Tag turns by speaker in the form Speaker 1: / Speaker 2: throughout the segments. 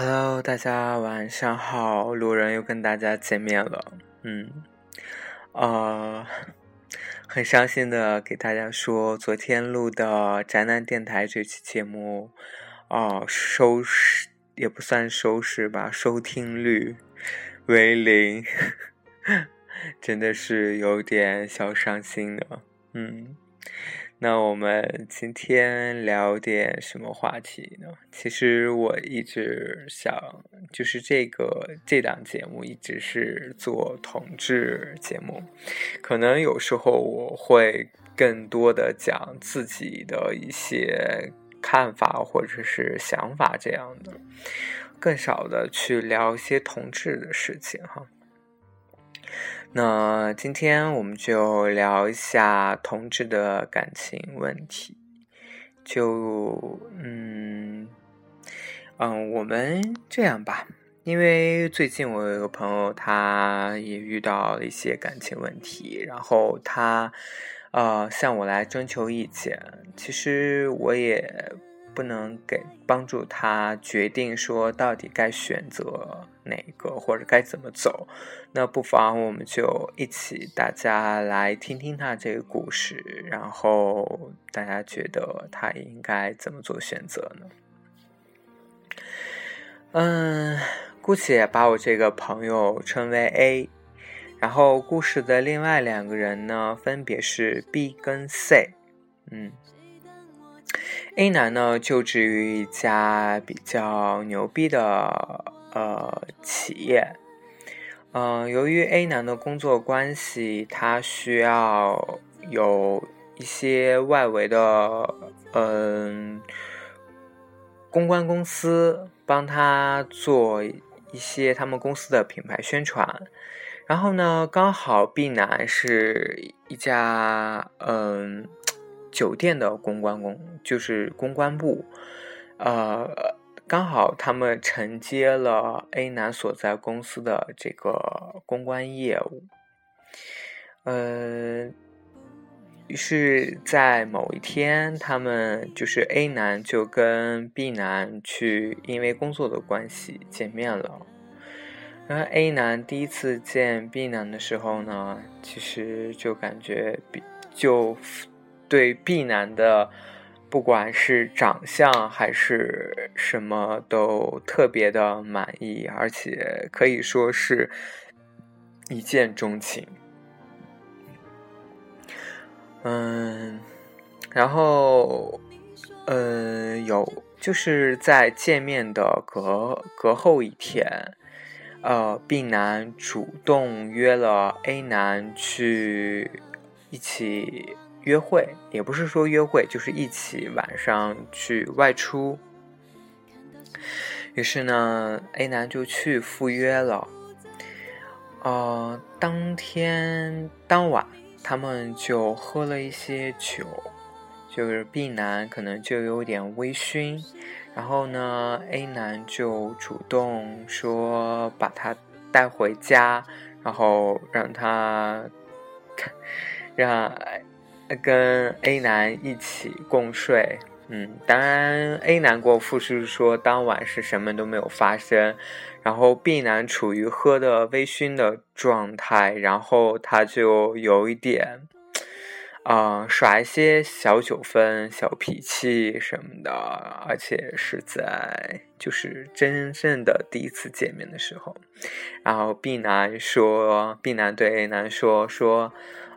Speaker 1: Hello，大家晚上好，路人又跟大家见面了。嗯，呃，很伤心的给大家说，昨天录的宅男电台这期节目，哦，收视也不算收视吧，收听率为零，真的是有点小伤心的。嗯。那我们今天聊点什么话题呢？其实我一直想，就是这个这档节目一直是做同志节目，可能有时候我会更多的讲自己的一些看法或者是想法这样的，更少的去聊一些同志的事情哈。那今天我们就聊一下同志的感情问题。就嗯嗯，我们这样吧，因为最近我有一个朋友，他也遇到了一些感情问题，然后他呃向我来征求意见。其实我也。不能给帮助他决定说到底该选择哪个或者该怎么走，那不妨我们就一起大家来听听他这个故事，然后大家觉得他应该怎么做选择呢？嗯，姑且把我这个朋友称为 A，然后故事的另外两个人呢，分别是 B 跟 C，嗯。A 男呢，就职于一家比较牛逼的呃企业，嗯，由于 A 男的工作关系，他需要有一些外围的嗯公关公司帮他做一些他们公司的品牌宣传，然后呢，刚好 B 男是一家嗯。酒店的公关公就是公关部，呃，刚好他们承接了 A 男所在公司的这个公关业务，呃，于是，在某一天，他们就是 A 男就跟 B 男去，因为工作的关系见面了。然后 A 男第一次见 B 男的时候呢，其实就感觉比就。对 B 男的，不管是长相还是什么都特别的满意，而且可以说是一见钟情。嗯，然后，嗯，有就是在见面的隔隔后一天，呃，B 男主动约了 A 男去一起。约会也不是说约会，就是一起晚上去外出。于是呢，A 男就去赴约了。呃，当天当晚，他们就喝了一些酒，就是 B 男可能就有点微醺，然后呢，A 男就主动说把他带回家，然后让他让。跟 A 男一起共睡，嗯，当然 A 男过复述说当晚是什么都没有发生，然后 B 男处于喝的微醺的状态，然后他就有一点，啊，耍一些小酒疯、小脾气什么的，而且是在就是真正的第一次见面的时候，然后 B 男说，B 男对 A 男说说，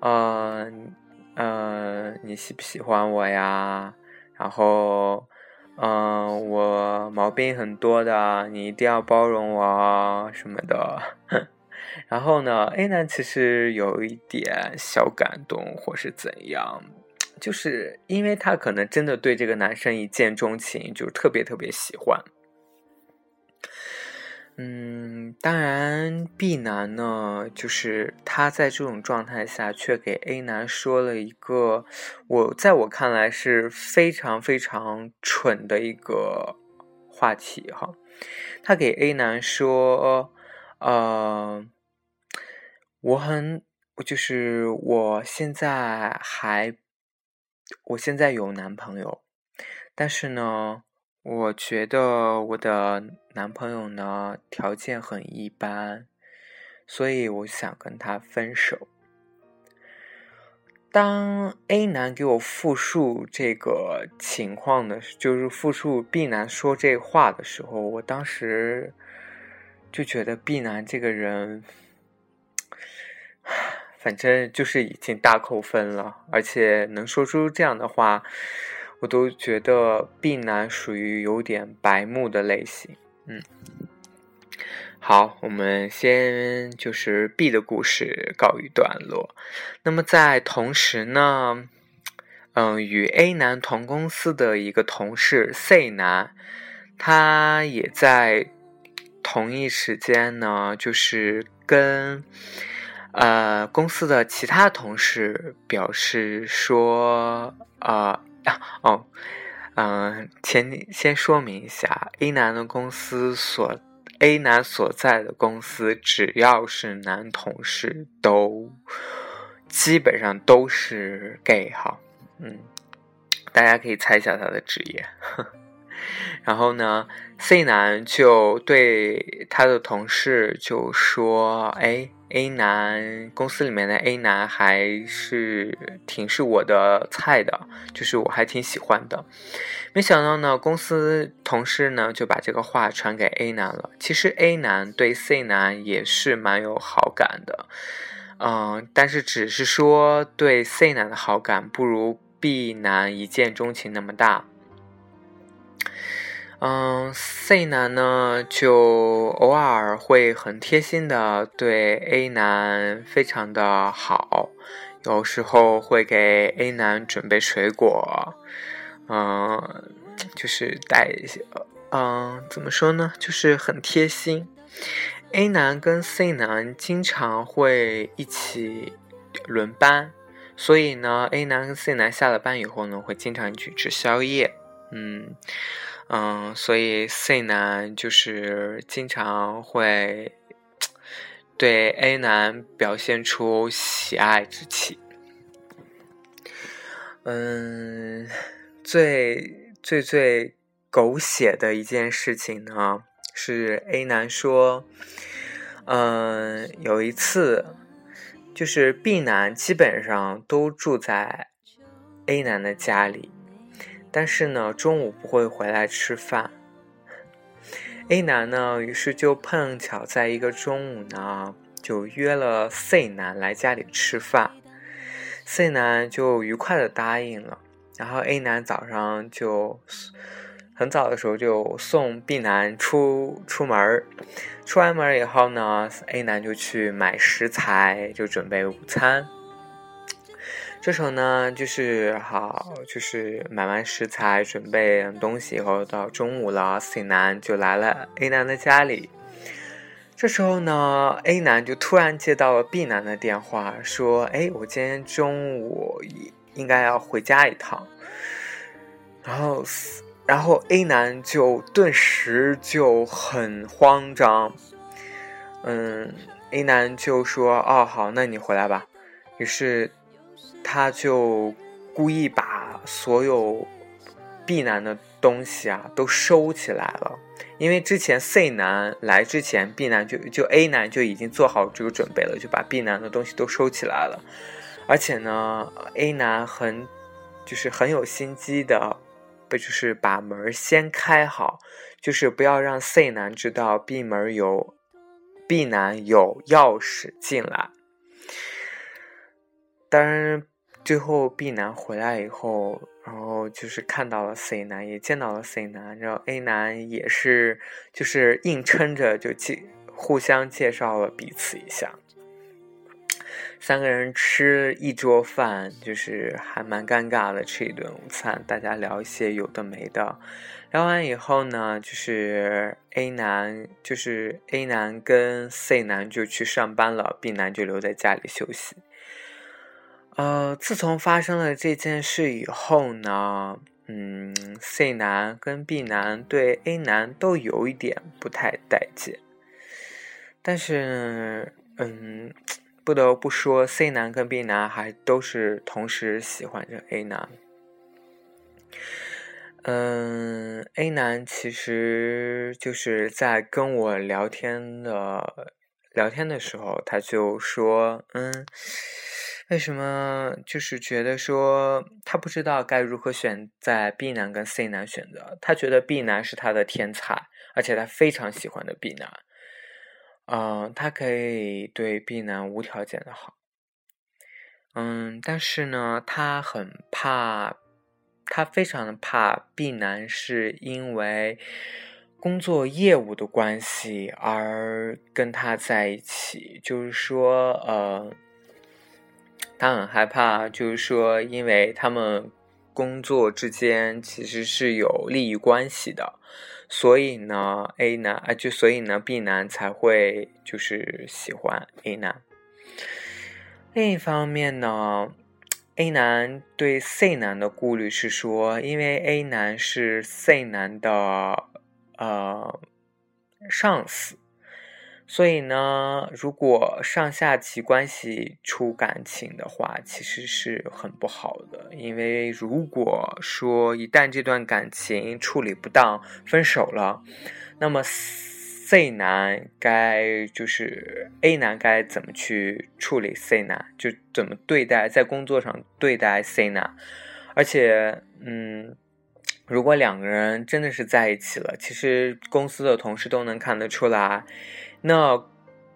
Speaker 1: 嗯嗯。你喜不喜欢我呀？然后，嗯，我毛病很多的，你一定要包容我什么的。然后呢，A 男其实有一点小感动，或是怎样，就是因为他可能真的对这个男生一见钟情，就特别特别喜欢。嗯，当然，B 男呢，就是他在这种状态下，却给 A 男说了一个我在我看来是非常非常蠢的一个话题哈。他给 A 男说，呃，我很，就是我现在还，我现在有男朋友，但是呢，我觉得我的男朋友呢条件很一般，所以我想跟他分手。当 A 男给我复述这个情况的，就是复述 B 男说这话的时候，我当时就觉得 B 男这个人，反正就是已经大扣分了，而且能说出这样的话，我都觉得 B 男属于有点白目的类型，嗯。好，我们先就是 B 的故事告一段落。那么在同时呢，嗯，与 A 男同公司的一个同事 C 男，他也在同一时间呢，就是跟呃公司的其他同事表示说，啊哦，嗯，前先说明一下，A 男的公司所。A 男所在的公司，只要是男同事，都基本上都是 gay 哈，嗯，大家可以猜一下他的职业。呵 然后呢，C 男就对他的同事就说：“哎。” A 男公司里面的 A 男还是挺是我的菜的，就是我还挺喜欢的。没想到呢，公司同事呢就把这个话传给 A 男了。其实 A 男对 C 男也是蛮有好感的，嗯，但是只是说对 C 男的好感不如 B 男一见钟情那么大。嗯，C 男呢就偶尔会很贴心的对 A 男非常的好，有时候会给 A 男准备水果，嗯，就是带一些，嗯，怎么说呢，就是很贴心。A 男跟 C 男经常会一起轮班，所以呢，A 男跟 C 男下了班以后呢，会经常去吃宵夜，嗯。嗯，所以 C 男就是经常会对 A 男表现出喜爱之情。嗯，最最最狗血的一件事情呢，是 A 男说，嗯，有一次，就是 B 男基本上都住在 A 男的家里。但是呢，中午不会回来吃饭。A 男呢，于是就碰巧在一个中午呢，就约了 C 男来家里吃饭。C 男就愉快的答应了。然后 A 男早上就很早的时候就送 B 男出出门。出完门以后呢，A 男就去买食材，就准备午餐。这时候呢，就是好，就是买完食材，准备东西以后，到中午了，C 男就来了 A 男的家里。这时候呢，A 男就突然接到了 B 男的电话，说：“哎，我今天中午应该要回家一趟。”然后，然后 A 男就顿时就很慌张。嗯，A 男就说：“哦，好，那你回来吧。”于是。他就故意把所有 B 男的东西啊都收起来了，因为之前 C 男来之前，B 男就就 A 男就已经做好这个准备了，就把 B 男的东西都收起来了。而且呢，A 男很就是很有心机的，不就是把门先开好，就是不要让 C 男知道 B 门有 B 男有钥匙进来。当然。最后 B 男回来以后，然后就是看到了 C 男，也见到了 C 男，然后 A 男也是就是硬撑着就介互相介绍了彼此一下。三个人吃一桌饭，就是还蛮尴尬的，吃一顿午餐，大家聊一些有的没的。聊完以后呢，就是 A 男就是 A 男跟 C 男就去上班了，B 男就留在家里休息。呃，自从发生了这件事以后呢，嗯，C 男跟 B 男对 A 男都有一点不太待见，但是，嗯，不得不说，C 男跟 B 男还都是同时喜欢着 A 男。嗯，A 男其实就是在跟我聊天的聊天的时候，他就说，嗯，为什么就是觉得说他不知道该如何选在 B 男跟 C 男选择，他觉得 B 男是他的天才，而且他非常喜欢的 B 男，嗯，他可以对 B 男无条件的好，嗯，但是呢，他很怕。他非常的怕 B 男是因为工作业务的关系而跟他在一起，就是说，呃，他很害怕，就是说，因为他们工作之间其实是有利益关系的，所以呢，A 男啊，就所以呢，B 男才会就是喜欢 A 男。另一方面呢。A 男对 C 男的顾虑是说，因为 A 男是 C 男的呃上司，所以呢，如果上下级关系出感情的话，其实是很不好的。因为如果说一旦这段感情处理不当，分手了，那么。C 男该就是 A 男该怎么去处理 C 男，就怎么对待在工作上对待 C 男，而且，嗯，如果两个人真的是在一起了，其实公司的同事都能看得出来，那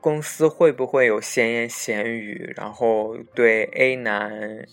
Speaker 1: 公司会不会有闲言闲语，然后对 A 男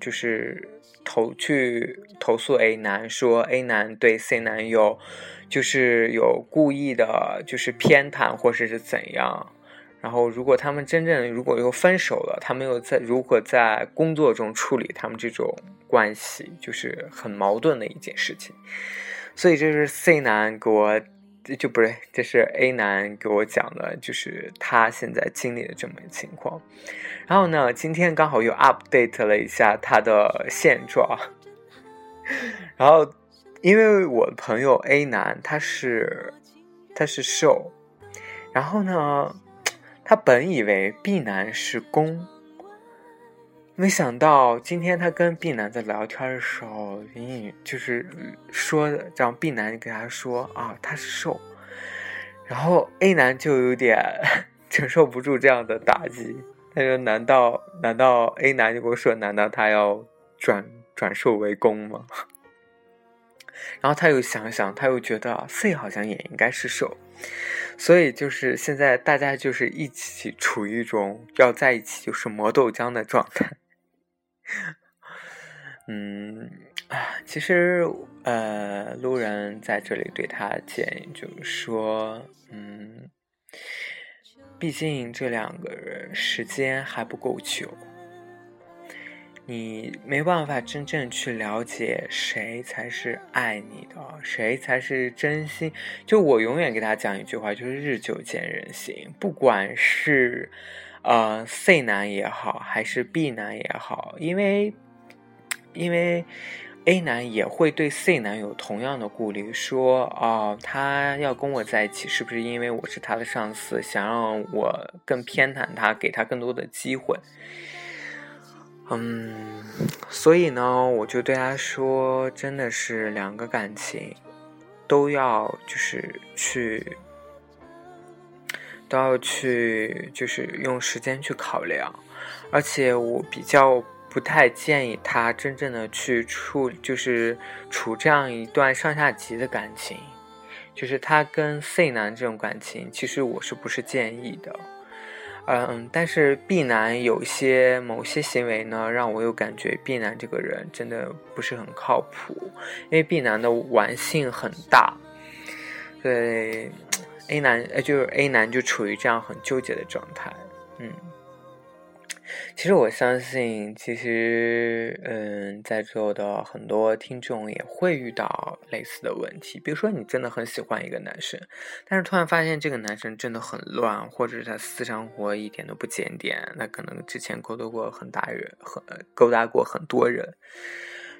Speaker 1: 就是投去投诉 A 男，说 A 男对 C 男有。就是有故意的，就是偏袒或者是怎样。然后，如果他们真正如果又分手了，他们又在如何在工作中处理他们这种关系，就是很矛盾的一件事情。所以这是 C 男给我，这就不是，这是 A 男给我讲的，就是他现在经历的这么一个情况。然后呢，今天刚好又 update 了一下他的现状，然后。因为我朋友 A 男他是他是受，然后呢，他本以为 B 男是攻，没想到今天他跟 B 男在聊天的时候，隐隐就是说让 B 男给他说啊他是受，然后 A 男就有点承受不住这样的打击，他说难道难道 A 男就跟我说难道他要转转瘦为攻吗？然后他又想想，他又觉得 C 好像也应该是受，所以就是现在大家就是一起处于一种要在一起就是磨豆浆的状态。嗯啊，其实呃，路人在这里对他建议就是说，嗯，毕竟这两个人时间还不够久。你没办法真正去了解谁才是爱你的，谁才是真心。就我永远给他讲一句话，就是日久见人心。不管是呃 C 男也好，还是 B 男也好，因为因为 A 男也会对 C 男有同样的顾虑，说哦，他要跟我在一起，是不是因为我是他的上司，想让我更偏袒他，给他更多的机会？嗯，所以呢，我就对他说，真的是两个感情都要就是去，都要去就是用时间去考量，而且我比较不太建议他真正的去处，就是处这样一段上下级的感情，就是他跟 C 男这种感情，其实我是不是建议的。嗯，但是 B 男有些某些行为呢，让我又感觉 B 男这个人真的不是很靠谱，因为 B 男的玩性很大，对 A 男呃就是 A 男就处于这样很纠结的状态，嗯。其实我相信，其实，嗯，在座的很多听众也会遇到类似的问题。比如说，你真的很喜欢一个男生，但是突然发现这个男生真的很乱，或者是他私生活一点都不检点，那可能之前勾搭过很大人，很勾搭过很多人。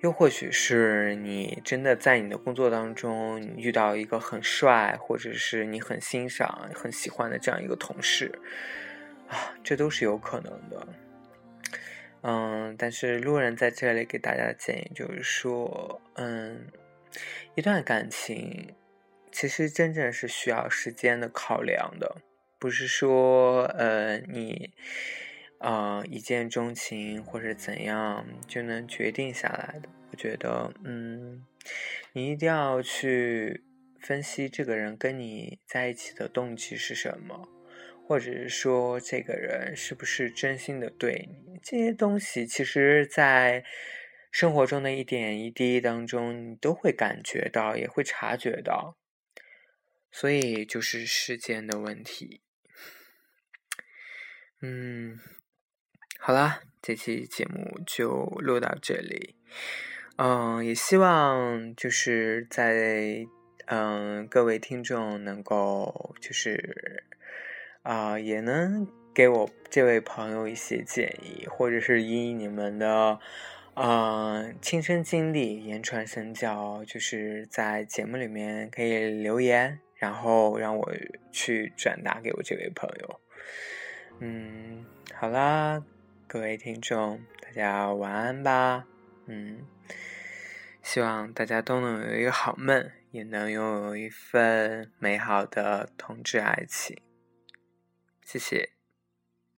Speaker 1: 又或许是你真的在你的工作当中你遇到一个很帅，或者是你很欣赏、很喜欢的这样一个同事。啊，这都是有可能的，嗯，但是路人在这里给大家的建议就是说，嗯，一段感情其实真正是需要时间的考量的，不是说呃你啊一见钟情或者怎样就能决定下来的。我觉得，嗯，你一定要去分析这个人跟你在一起的动机是什么。或者是说，这个人是不是真心的对你？这些东西，其实，在生活中的一点一滴当中，你都会感觉到，也会察觉到。所以，就是时间的问题。嗯，好啦，这期节目就录到这里。嗯，也希望就是在嗯各位听众能够就是。啊，也能给我这位朋友一些建议，或者是以你们的啊亲身经历言传身教，就是在节目里面可以留言，然后让我去转达给我这位朋友。嗯，好啦，各位听众，大家晚安吧。嗯，希望大家都能有一个好梦，也能拥有一份美好的同志爱情。谢谢。